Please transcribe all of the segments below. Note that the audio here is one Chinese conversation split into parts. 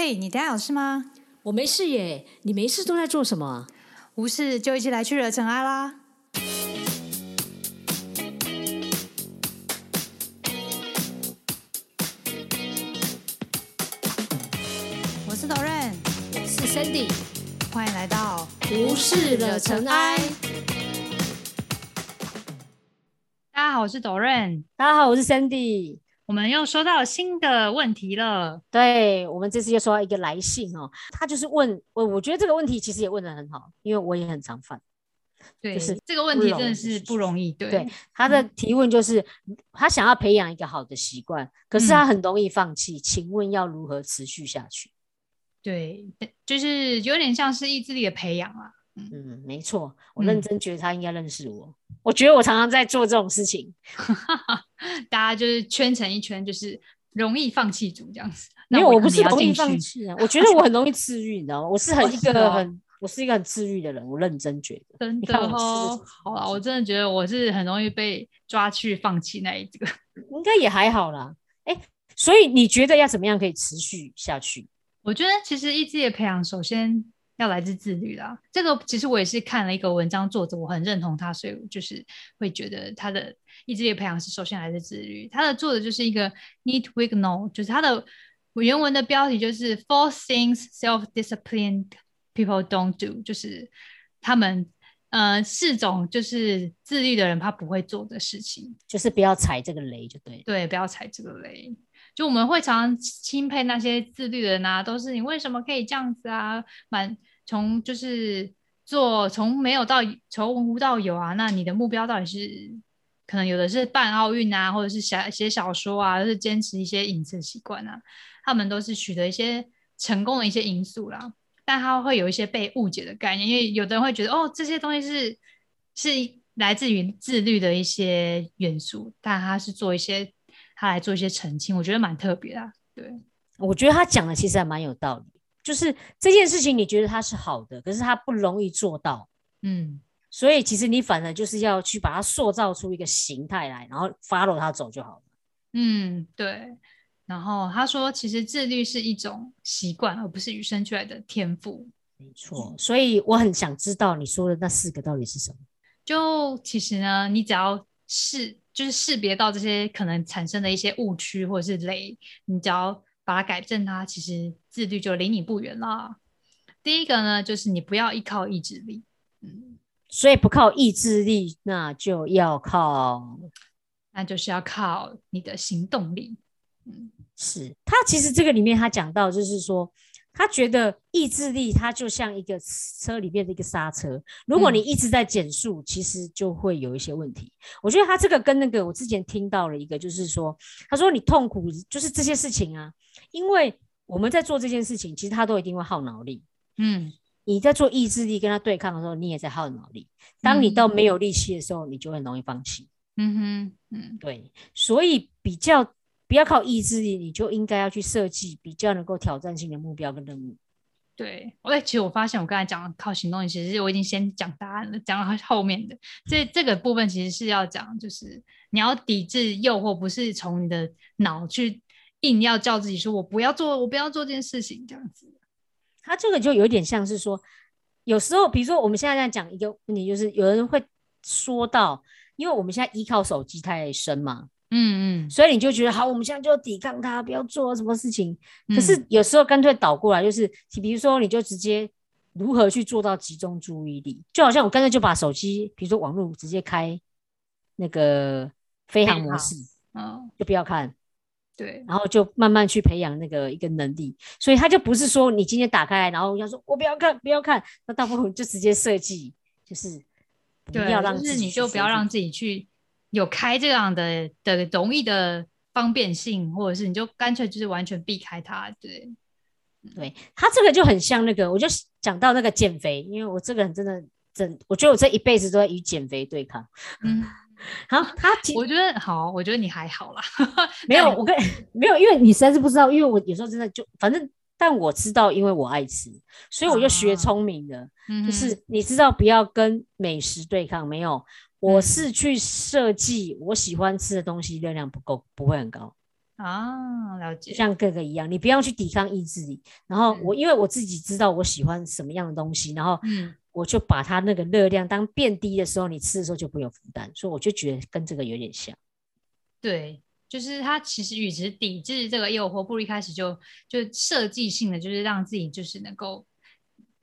嘿，你等下有事吗？我没事耶，你没事都在做什么？无事就一起来去惹尘埃啦！我是 Doren，我是 Sandy，欢迎来到无事惹尘埃。大家好，我是 Doren，大家好，我是 Sandy。我们又收到新的问题了。对，我们这次又收到一个来信哦，他就是问我，我觉得这个问题其实也问的很好，因为我也很常犯。对，就是这个问题真的是不容易。对，对，他的提问就是他想要培养一个好的习惯，可是他很容易放弃，请问要如何持续下去？对，就是有点像是意志力的培养啊。嗯，没错，我认真觉得他应该认识我。我觉得我常常在做这种事情，大家就是圈成一圈，就是容易放弃组这样子。没有，我我不是容易放弃啊，我觉得我很容易治愈，你知道吗？我是很一个很，我是一个很治愈的人，我认真觉得。真的哦，好了，我真的觉得我是很容易被抓去放弃那一个。应该也还好啦。哎，所以你觉得要怎么样可以持续下去？我觉得其实意志力的培养，首先要来自自律啦。这个其实我也是看了一个文章，作者我很认同他，所以我就是会觉得他的意志力培养是首先来自自律。他的作者就是一个 Need Wignall，就是他的原文的标题就是 Four things self-disciplined people don't do，就是他们呃四种就是自律的人他不会做的事情。就是不要踩这个雷就对了。对，不要踩这个雷。就我们会常常钦佩那些自律的人啊，都是你为什么可以这样子啊？满从就是做从没有到从无到有啊？那你的目标到底是可能有的是办奥运啊，或者是写写小说啊，或是坚持一些饮食习惯啊，他们都是取得一些成功的一些因素啦。但他会有一些被误解的概念，因为有的人会觉得哦，这些东西是是来自于自律的一些元素，但他是做一些他来做一些澄清，我觉得蛮特别的啊。对，我觉得他讲的其实还蛮有道理，就是这件事情你觉得他是好的，可是他不容易做到，嗯，所以其实你反而就是要去把它塑造出一个形态来，然后 follow 它走就好了。嗯，对。然后他说，其实自律是一种习惯，而不是与生俱来的天赋。没错，所以我很想知道你说的那四个到底是什么。就其实呢，你只要识，就是识别到这些可能产生的一些误区或者是雷，你只要把它改正它，其实自律就离你不远啦。第一个呢，就是你不要依靠意志力，嗯，所以不靠意志力，那就要靠那就是要靠你的行动力，嗯，是他其实这个里面他讲到，就是说他觉得意志力它就像一个车里面的一个刹车，如果你嗯一直在减速，其实就会有一些问题。我觉得他这个跟那个我之前听到了一个，就是说他说你痛苦就是这些事情啊，因为我们在做这件事情，其实他都一定会耗脑力。嗯，你在做意志力跟他对抗的时候，你也在耗脑力。当你到没有力气的时候，你就很容易放弃。嗯哼，嗯，对，所以比较不要靠意志力，你就应该要去设计比较能够挑战性的目标跟任务。对，我其实我发现我刚才讲的靠行动力，其实我已经先讲答案了，讲到后面的这这个部分其实是要讲，就是你要抵制诱惑，不是从你的脑去硬要叫自己说我不要做，我不要做这件事情这样子。他这个就有点像是说，有时候比如说我们现在在讲一个问题，就是有人会说到，因为我们现在依靠手机太深嘛，嗯嗯，所以你就觉得好，我们现在就要抵抗它，不要做什么事情。可嗯。是有时候干脆倒过来，就是比如说你就直接如何去做到集中注意力，就好像我干脆就把手机，比如说网络直接开那个飞行模式，嗯，就不要看。对，然后就慢慢去培养那个一个能力，所以他就不是说你今天打开来，然后要说我不要看，不要看，那大部分就直接设计，就是不对，要让就是你就不要让自己去有开这样的的容易的方便性，或者是你就干脆就是完全避开它。对，对他这个就很像那个，我就讲到那个减肥，因为我这个人真的真，我觉得我这一辈子都在与减肥对抗。嗯，好，他其我觉得好，我觉得你还好啦。没有，我跟没有，因为你实在是不知道，因为我有时候真的就反正，但我知道，因为我爱吃，所以我就学啊聪明的。嗯就是你知道不要跟美食对抗，没有，我嗯是去设计我喜欢吃的东西热量不够，不会很高。啊，了解。像哥哥一样，你不要去抵抗意志力。然后我嗯因为我自己知道我喜欢什么样的东西，然后嗯我就把它那个热量当变低的时候，你吃的时候就不会有负担，所以我就觉得跟这个有点像。对，就是他其实与其抵制这个诱惑，不如一开始就就设计性的，就是让自己就是能够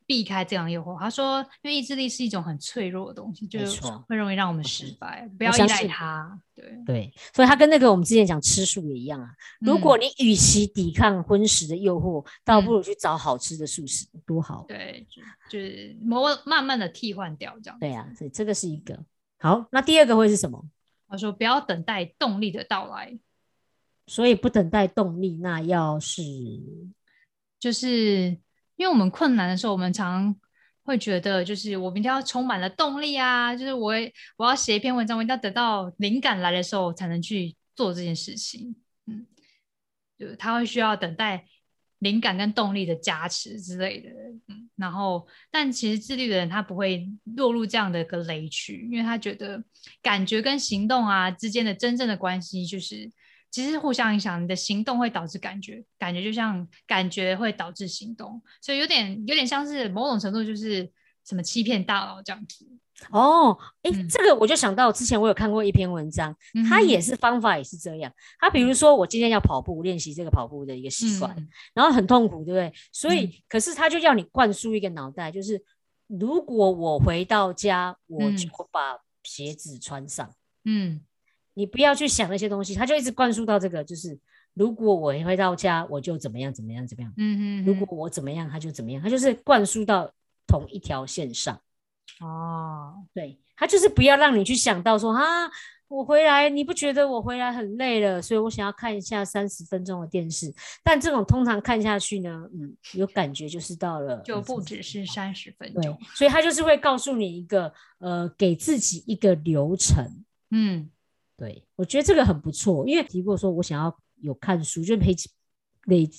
避开这样的诱惑。他说，因为意志力是一种很脆弱的东西，就是错会容易让我们失败，不要依赖它。对，对，所以它跟那个我们之前讲吃素也一样啊。如果嗯你与其抵抗荤食的诱惑，倒不嗯如去找好吃的素食，多好。对，就就是慢慢慢的替换掉这样。对啊，所以这个是一个好。那第二个会是什么？他说不要等待动力的到来，所以不等待动力，那要是就是因为我们困难的时候，我们常会觉得，就是我们一定要充满了动力啊，就是我我要写一篇文章，我一定要等到灵感来的时候才能去做这件事情。嗯，就他会需要等待灵感跟动力的加持之类的。嗯，然后但其实自律的人他不会落入这样的一个雷区，因为他觉得感觉跟行动啊之间的真正的关系就是。其实互相影响，你的行动会导致感觉，感觉就像感觉会导致行动，所以有点有点像是某种程度就是什么欺骗大脑这样子。哦，诶，嗯这个我就想到之前我有看过一篇文章，它也是方法也是这样。它比如说我今天要跑步练习这个跑步的一个习惯，嗯然后很痛苦，对不对？所以，嗯可是他就要你灌输一个脑袋，就是如果我回到家，我嗯就把鞋子穿上。嗯你不要去想那些东西，他就一直灌输到这个，就是如果我回到家，我就怎么样怎么样怎么样。嗯嗯，如果我怎么样，他就怎么样，他就是灌输到同一条线上。哦，对他就是不要让你去想到说啊，我回来你不觉得我回来很累了，所以我想要看一下三十分钟的电视。但这种通常看下去呢，嗯，有感觉就是到了就呃30不只是三十分对钟。，所以他就是会告诉你一个呃，给自己一个流程。嗯对我觉得这个很不错，因为提过说我想要有看书，就培累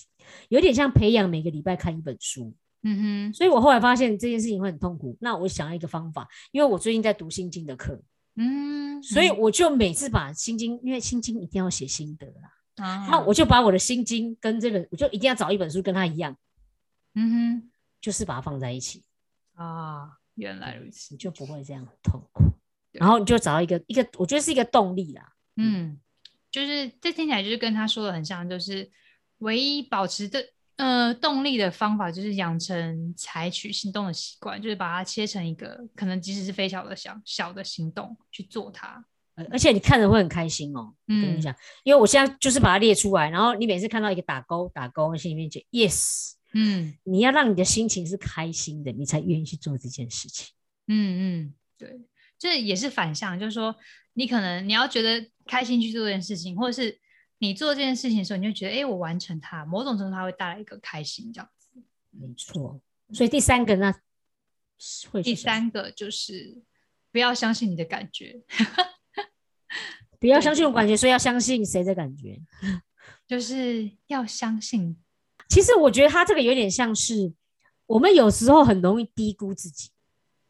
有点像培养每个礼拜看一本书。嗯哼所以我后来发现这件事情会很痛苦，那我想要一个方法，因为我最近在读心经的课，嗯，所以我就每次把心经，因为心经一定要写心得啦，啊，那我就把我的心经跟这个，我就一定要找一本书跟它一样，嗯哼就是把它放在一起，啊，原来如此。就不会这样痛苦。对然后你就找到一个一个，我觉得是一个动力啦。嗯，就是这听起来就是跟他说的很像，就是唯一保持的呃动力的方法就是养成采取行动的习惯，就是把它切成一个可能即使是非小的小小的行动去做它。呃而且你看着会很开心哦。嗯跟你嗯讲，因为我现在就是把它列出来，然后你每次看到一个打勾打勾，心里面就 yes，嗯你要让你的心情是开心的，你才愿意去做这件事情。嗯嗯，对，这也是反向，就是说你可能你要觉得开心去做这件事情，或者是你做这件事情的时候，你就觉得哎，诶我完成它，某种程度它会带来一个开心这样子。没错，所以第三个呢，是会第，三个就是不要相信你的感觉，不要相信我感觉，所以要相信谁的感觉。就是要相信，其实我觉得他这个有点像是我们有时候很容易低估自己。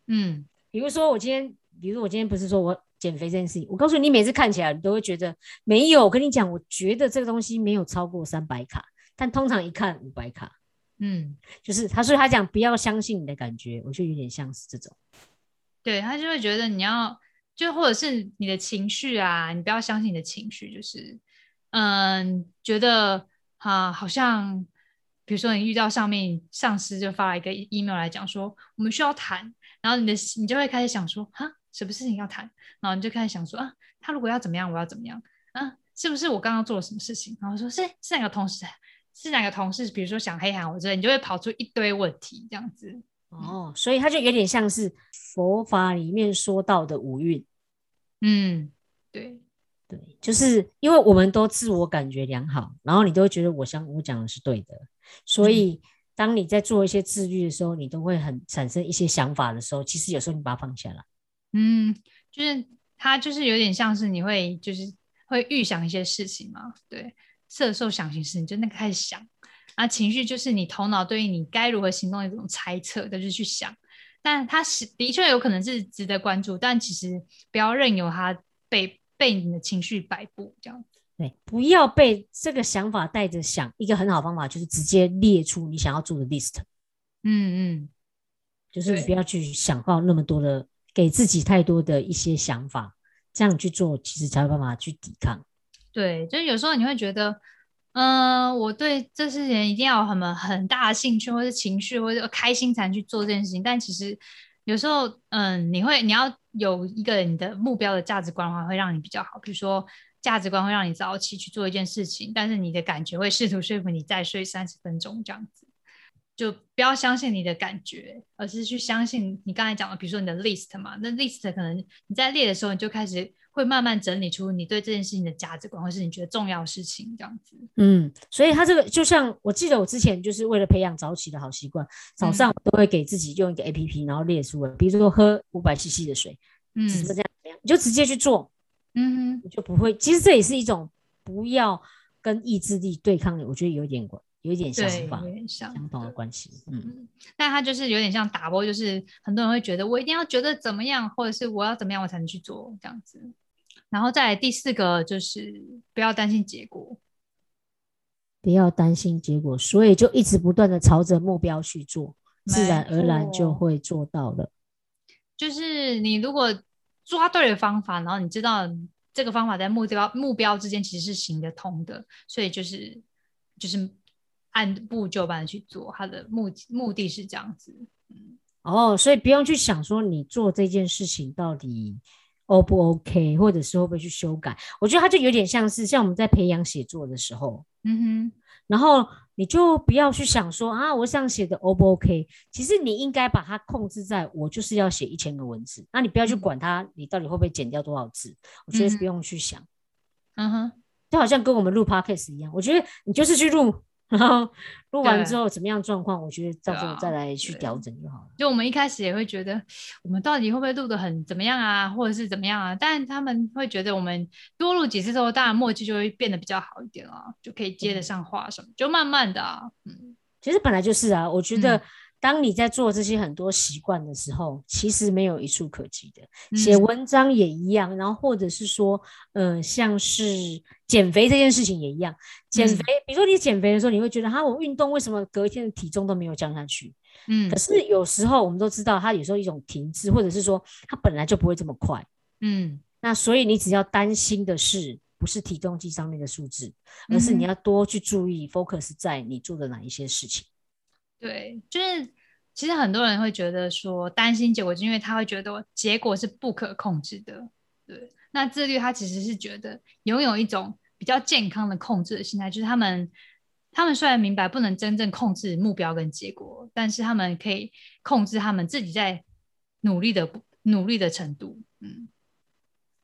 嗯比如说我今天，比如我今天不是说我减肥这件事情，我告诉你，你每次看起来你都会觉得没有。我跟你讲，我觉得这个东西没有超过三百卡，但通常一看五百卡，嗯，就是他，所以他讲不要相信你的感觉，我就有点像是这种。对他就会觉得你要，就或者是你的情绪啊，你不要相信你的情绪，就是嗯，觉得啊，好像比如说你遇到上面上司就发了一个 email 来讲说我们需要谈，然后你的你就会开始想说哈，什么事情要谈，然后你就开始想说啊，他如果要怎么样，我要怎么样啊，是不是我刚刚做了什么事情？然后说是是哪个同事，是哪个同事，比如说想黑喊我之类，你就会跑出一堆问题这样子。哦，所以他就有点像是佛法里面说到的五蕴。嗯，对，对，就是因为我们都自我感觉良好，然后你都会觉得我想我讲的是对的，所以当你在做一些自律的时候，你都会很产生一些想法的时候，其实有时候你把它放下来，嗯，就是它就是有点像是你会就是会预想一些事情嘛，对，色受想行识，你就那个开始想，啊，情绪就是你头脑对于你该如何行动的一种猜测，就是去想，但它是的确有可能是值得关注，但其实不要任由它被被你的情绪摆布这样子。对，不要被这个想法带着想。一个很好方法就是直接列出你想要做的 list。嗯嗯，就是你不要去想到那么多的，给自己太多的一些想法，这样去做，其实才有办法去抵抗。对，就是有时候你会觉得，嗯、我对这事情一定要有很很大的兴趣，或者情绪，或者开心才能去做这件事情。但其实有时候，嗯，你会你要有一个你的目标的价值观的话，会让你比较好。比如说，价值观会让你早起去做一件事情，但是你的感觉会试图说服你再睡三十分钟这样子。就不要相信你的感觉，而是去相信你刚才讲的，比如说你的 list 嘛，那 list 可能你在列的时候，你就开始会慢慢整理出你对这件事情的价值观，或是你觉得重要的事情这样子。嗯，所以他这个就像我记得我之前就是为了培养早起的好习惯，早上我都会给自己用一个 A P P，然后列出来，比如说喝五百 CC 的水，嗯只是这样怎样，你就直接去做，嗯哼，你就不会。其实这也是一种不要跟意志力对抗的，我觉得有一点关，有一点对，想法有点像。相同的关系。嗯，嗯，但它就是有点像打波，就是很多人会觉得我一定要觉得怎么样，或者是我要怎么样我才能去做这样子。然后再来第四个就是不要担心结果，不要担心结果，所以就一直不断的朝着目标去做，自然而然就错会做到了。就是你如果抓对了方法，然后你知道这个方法在目标目标之间其实是行得通的，所以就是就是按部就班的去做，他的目目的是这样子。嗯哦，所以不用去想说你做这件事情到底 O 不 OK，或者是会不会去修改。我觉得它就有点像是像我们在培养写作的时候，嗯哼然后你就不要去想说啊，我这样写的 O 不 OK。其实你应该把它控制在我就是要写一千个文字，那你不要去嗯管它，你到底会不会减掉多少字。我觉得嗯不用去想，嗯哼，就好像跟我们录 Podcast 一样，我觉得你就是去录。然后录完之后怎么样状况，我觉得到时候再来去调整就好了。就我们一开始也会觉得，我们到底会不会录的很怎么样啊，或者是怎么样啊？但他们会觉得我们多录几次之后，当然默契就会变得比较好一点啊，就可以接得上话什么，就慢慢的啊，嗯其实本来就是啊，我觉得嗯当你在做这些很多习惯的时候，其实没有一处可及的。写嗯文章也一样，然后或者是说，呃，像是减肥这件事情也一样。减嗯肥，比如说你减肥的时候，你会觉得，哈，我运动为什么隔一天的体重都没有降下去？嗯可是有时候我们都知道，它有时候一种停滞，或者是说它本来就不会这么快。嗯那所以你只要担心的是，不是体重计上面的数字，而是你要多去注意 focus 在你做的哪一些事情。对，就是其实很多人会觉得说担心结果，是因为他会觉得结果是不可控制的。对，那自律他其实是觉得拥有一种比较健康的控制的心态，就是他们他们虽然明白不能真正控制目标跟结果，但是他们可以控制他们自己在努力的努力的程度。嗯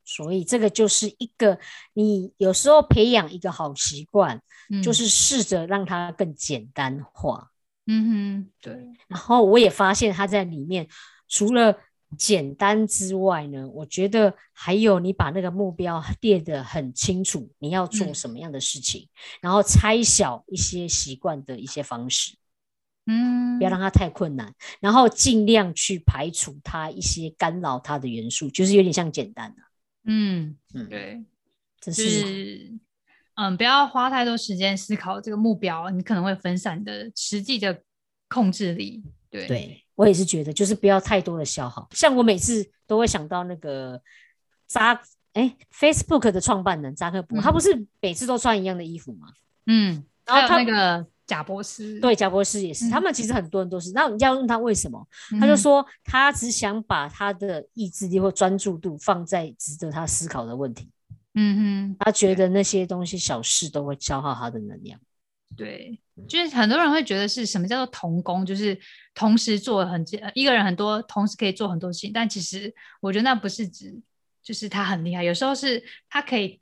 所以这个就是一个你有时候培养一个好习惯，嗯，就是试着让它更简单化。嗯哼，对，然后我也发现它在里面除了简单之外呢，我觉得还有你把那个目标列得很清楚，你要做嗯。什么样的事情，然后拆小一些习惯的一些方式，嗯，不要让它太困难，然后尽量去排除它一些干扰它的元素，就是有点像简单的、嗯，嗯，对。这就是是，嗯，不要花太多时间思考这个目标，你可能会分散你的实际的控制力。对，对我也是觉得，就是不要太多的消耗。像我每次都会想到那个扎哎，Facebook 的创办人扎克伯，他嗯不是每次都穿一样的衣服吗？嗯，然后他那个贾博士，对，贾博士也是，他嗯们其实很多人都是。那你要问他为什么，他就嗯说他只想把他的意志力或专注度放在值得他思考的问题。嗯哼，他觉得那些东西小事都会消耗他的能量。对，就是很多人会觉得是什么叫做同工，就是同时做很一个人很多，同时可以做很多事情。但其实我觉得那不是指就是他很厉害，有时候是他可以，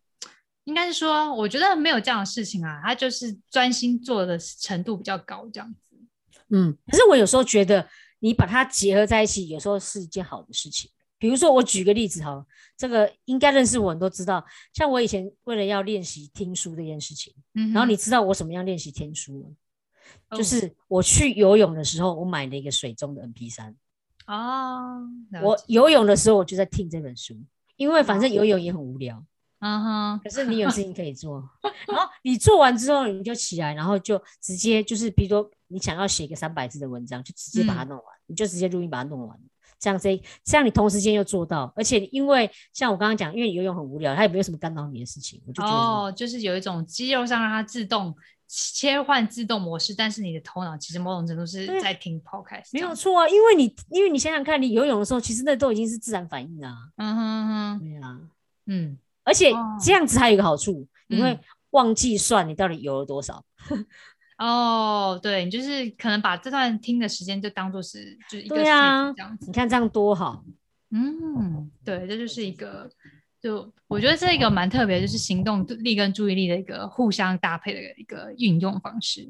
应该是说，我觉得没有这样的事情啊，他就是专心做的程度比较高，这样子。嗯，可是我有时候觉得你把它结合在一起，有时候是一件好的事情。比如说，我举个例子哈，这个应该认识我人都知道，像我以前为了要练习听书这件事情，嗯，然后你知道我怎么样练习听书吗？哦。就是我去游泳的时候，我买了一个水中的 MP 三，哦，我游泳的时候我就在听这本书，因为反正哦。游泳也很无聊，啊哈，可是你有事情可以做，然后你做完之后你就起来，然后就直接就是，比如说你想要写一个三百字的文章，就直接把它嗯。弄完，你就直接录音把它弄完。这样这这样你同时间又做到，而且因为像我刚刚讲，因为你游泳很无聊，它也没有什么干扰你的事情，我就觉得哦，就是有一种肌肉上让它自动切换自动模式，但是你的头脑其实某种程度是在听 podcast，没，有错啊。因为你因为你想想看，你游泳的时候，其实那都已经是自然反应啊，嗯哼哼，对啊。嗯，而且哦这样子还有一个好处，你会嗯忘记算你到底游了多少。哦，对你就是可能把这段听的时间就当做是就是一个这样子你，看这样多好，嗯，对，这就是一个，就我觉得这个蛮特别，就是行动力跟注意力的一个互相搭配的一个运用方式。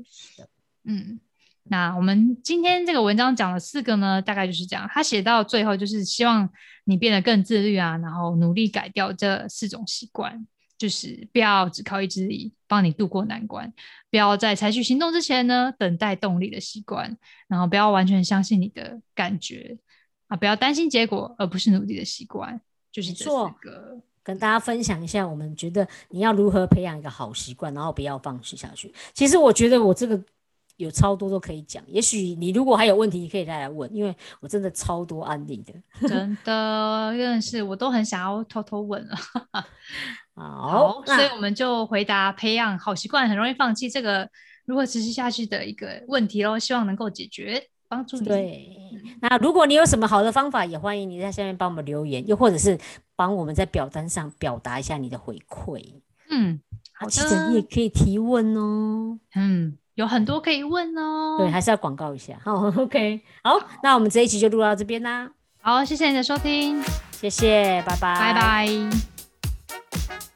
嗯，那我们今天这个文章讲了四个呢，大概就是这样。他写到最后就是希望你变得更自律啊，然后努力改掉这四种习惯，就是不要只靠意志力帮你渡过难关，不要在采取行动之前呢等待动力的习惯，然后不要完全相信你的感觉啊，不要担心结果而不是努力的习惯，就是这四个。跟大家分享一下，我们觉得你要如何培养一个好习惯，然后不要放弃下去。其实我觉得我这个有超多都可以讲，也许你如果还有问题，你可以再来问，因为我真的超多案例的。真的，真的是，我都很想要偷偷问了。好，所以我们就回答培养好习惯很容易放弃这个如何持续下去的一个问题喽，希望能够解决，帮助你。，对，那如果你有什么好的方法，也欢迎你在下面帮我们留言，又或者是帮我们在表单上表达一下你的回馈。嗯，好记得你也，可以提问哦。嗯，有很多可以问哦。对，还是要广告一下。好，OK，好，那我们这一期就录到这边啦，好，谢谢你的收听，谢谢，拜拜，拜拜